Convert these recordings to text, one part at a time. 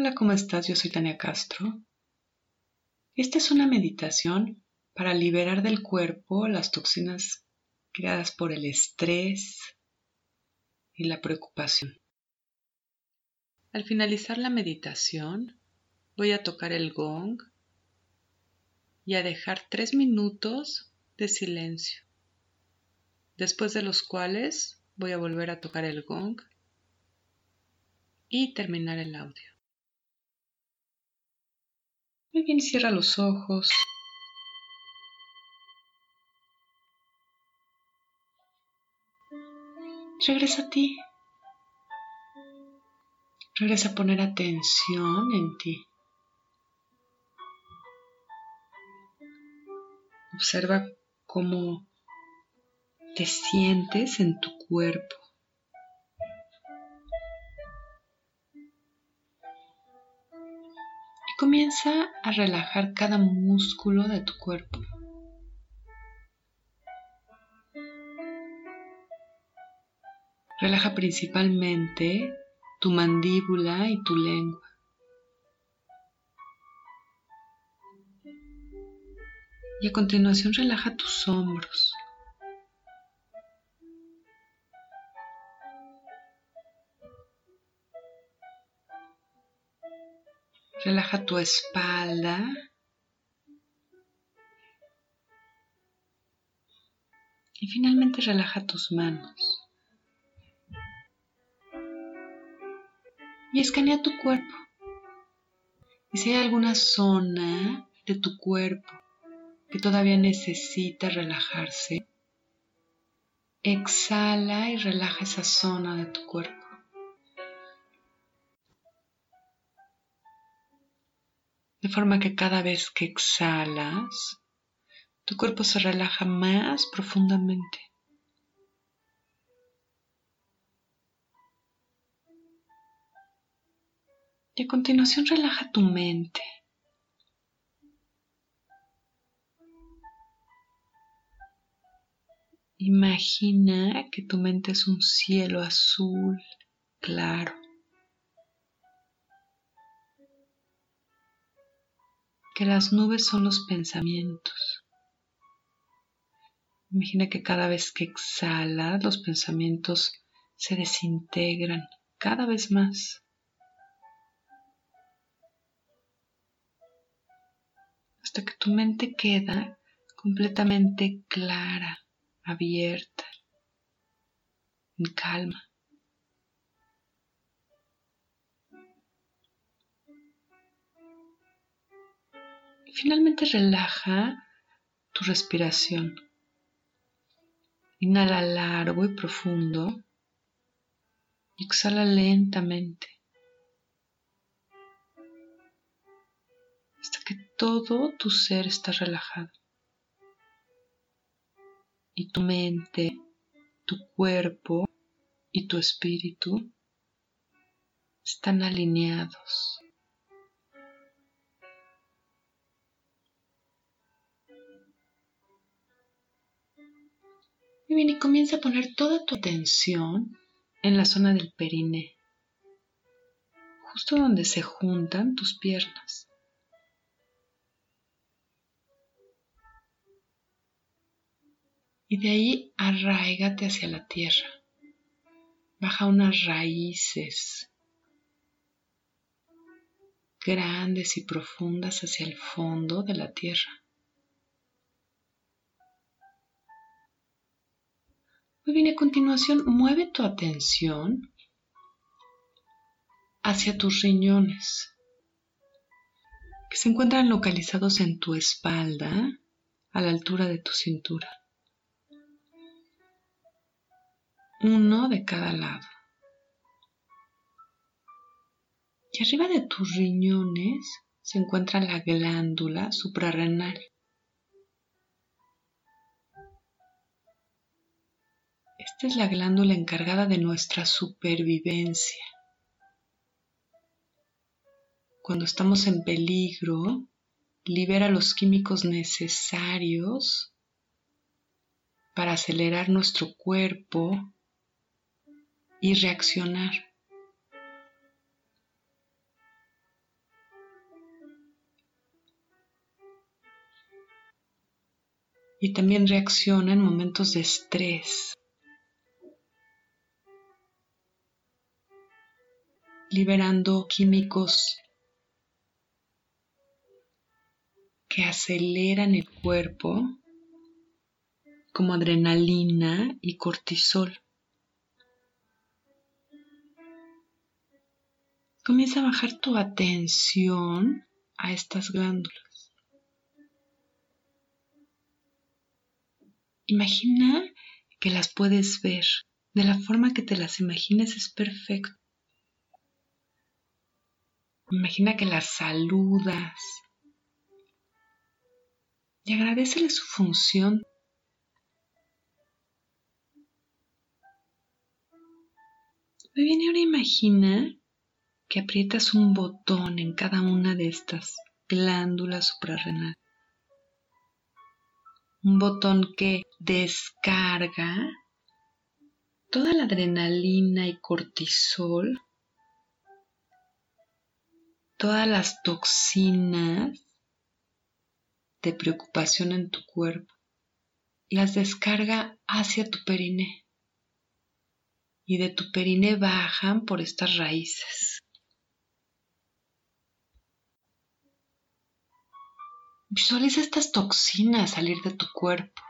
Hola, ¿cómo estás? Yo soy Tania Castro. Esta es una meditación para liberar del cuerpo las toxinas creadas por el estrés y la preocupación. Al finalizar la meditación, voy a tocar el gong y a dejar tres minutos de silencio, después de los cuales voy a volver a tocar el gong y terminar el audio. Muy bien, cierra los ojos. Regresa a ti. Regresa a poner atención en ti. Observa cómo te sientes en tu cuerpo. Comienza a relajar cada músculo de tu cuerpo. Relaja principalmente tu mandíbula y tu lengua. Y a continuación relaja tus hombros. Relaja tu espalda. Y finalmente relaja tus manos. Y escanea tu cuerpo. Y si hay alguna zona de tu cuerpo que todavía necesita relajarse, exhala y relaja esa zona de tu cuerpo. De forma que cada vez que exhalas, tu cuerpo se relaja más profundamente. Y a continuación relaja tu mente. Imagina que tu mente es un cielo azul claro. Que las nubes son los pensamientos. Imagina que cada vez que exhalas los pensamientos se desintegran cada vez más. Hasta que tu mente queda completamente clara, abierta, en calma. Finalmente relaja tu respiración. Inhala largo y profundo. exhala lentamente. Hasta que todo tu ser está relajado. Y tu mente, tu cuerpo y tu espíritu están alineados. Muy bien, y comienza a poner toda tu atención en la zona del perine, justo donde se juntan tus piernas. Y de ahí arraigate hacia la tierra. Baja unas raíces grandes y profundas hacia el fondo de la tierra. Muy bien, a continuación mueve tu atención hacia tus riñones, que se encuentran localizados en tu espalda, a la altura de tu cintura. Uno de cada lado. Y arriba de tus riñones se encuentra la glándula suprarrenal. Esta es la glándula encargada de nuestra supervivencia. Cuando estamos en peligro, libera los químicos necesarios para acelerar nuestro cuerpo y reaccionar. Y también reacciona en momentos de estrés. Liberando químicos que aceleran el cuerpo como adrenalina y cortisol. Comienza a bajar tu atención a estas glándulas. Imagina que las puedes ver. De la forma que te las imagines es perfecto. Imagina que las saludas y agradecele su función. Muy bien, ahora imagina que aprietas un botón en cada una de estas glándulas suprarrenales. Un botón que descarga toda la adrenalina y cortisol todas las toxinas de preocupación en tu cuerpo las descarga hacia tu periné y de tu periné bajan por estas raíces. Visualiza estas toxinas salir de tu cuerpo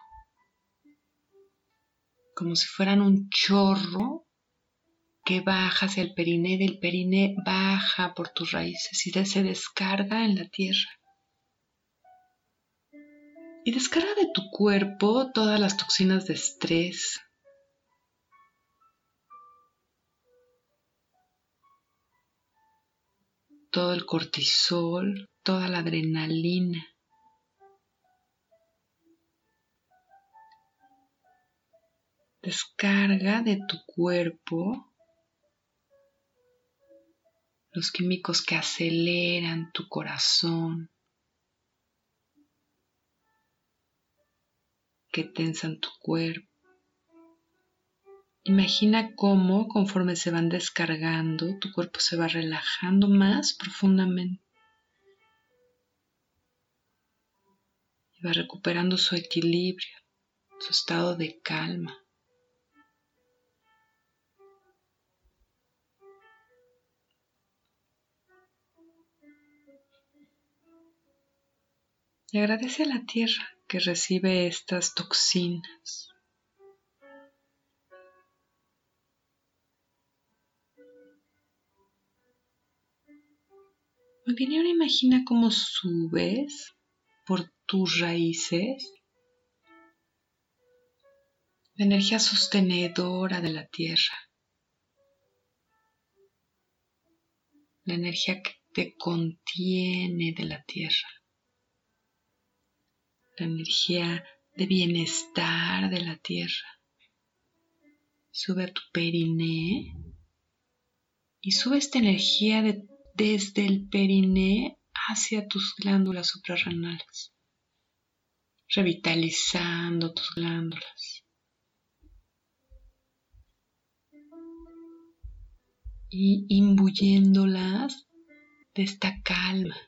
como si fueran un chorro que baja hacia el periné, del periné baja por tus raíces y se descarga en la tierra. Y descarga de tu cuerpo todas las toxinas de estrés, todo el cortisol, toda la adrenalina. Descarga de tu cuerpo los químicos que aceleran tu corazón, que tensan tu cuerpo. Imagina cómo conforme se van descargando, tu cuerpo se va relajando más profundamente. Y va recuperando su equilibrio, su estado de calma. Y agradece a la tierra que recibe estas toxinas. Muy ahora imagina cómo subes por tus raíces. La energía sostenedora de la tierra, la energía que te contiene de la tierra la energía de bienestar de la tierra. Sube a tu periné y sube esta energía desde el periné hacia tus glándulas suprarrenales, revitalizando tus glándulas. Y imbuyéndolas de esta calma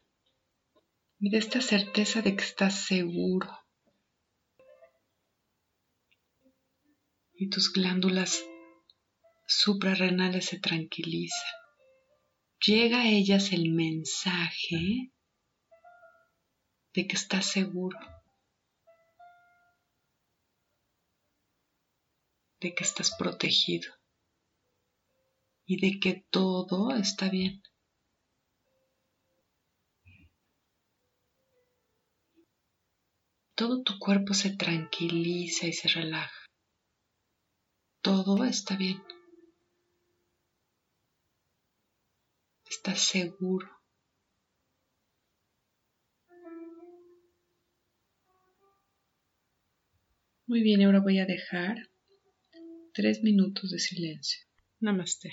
y de esta certeza de que estás seguro. Y tus glándulas suprarrenales se tranquilizan. Llega a ellas el mensaje de que estás seguro, de que estás protegido y de que todo está bien. Todo tu cuerpo se tranquiliza y se relaja. Todo está bien. Estás seguro. Muy bien, ahora voy a dejar tres minutos de silencio. Namaste.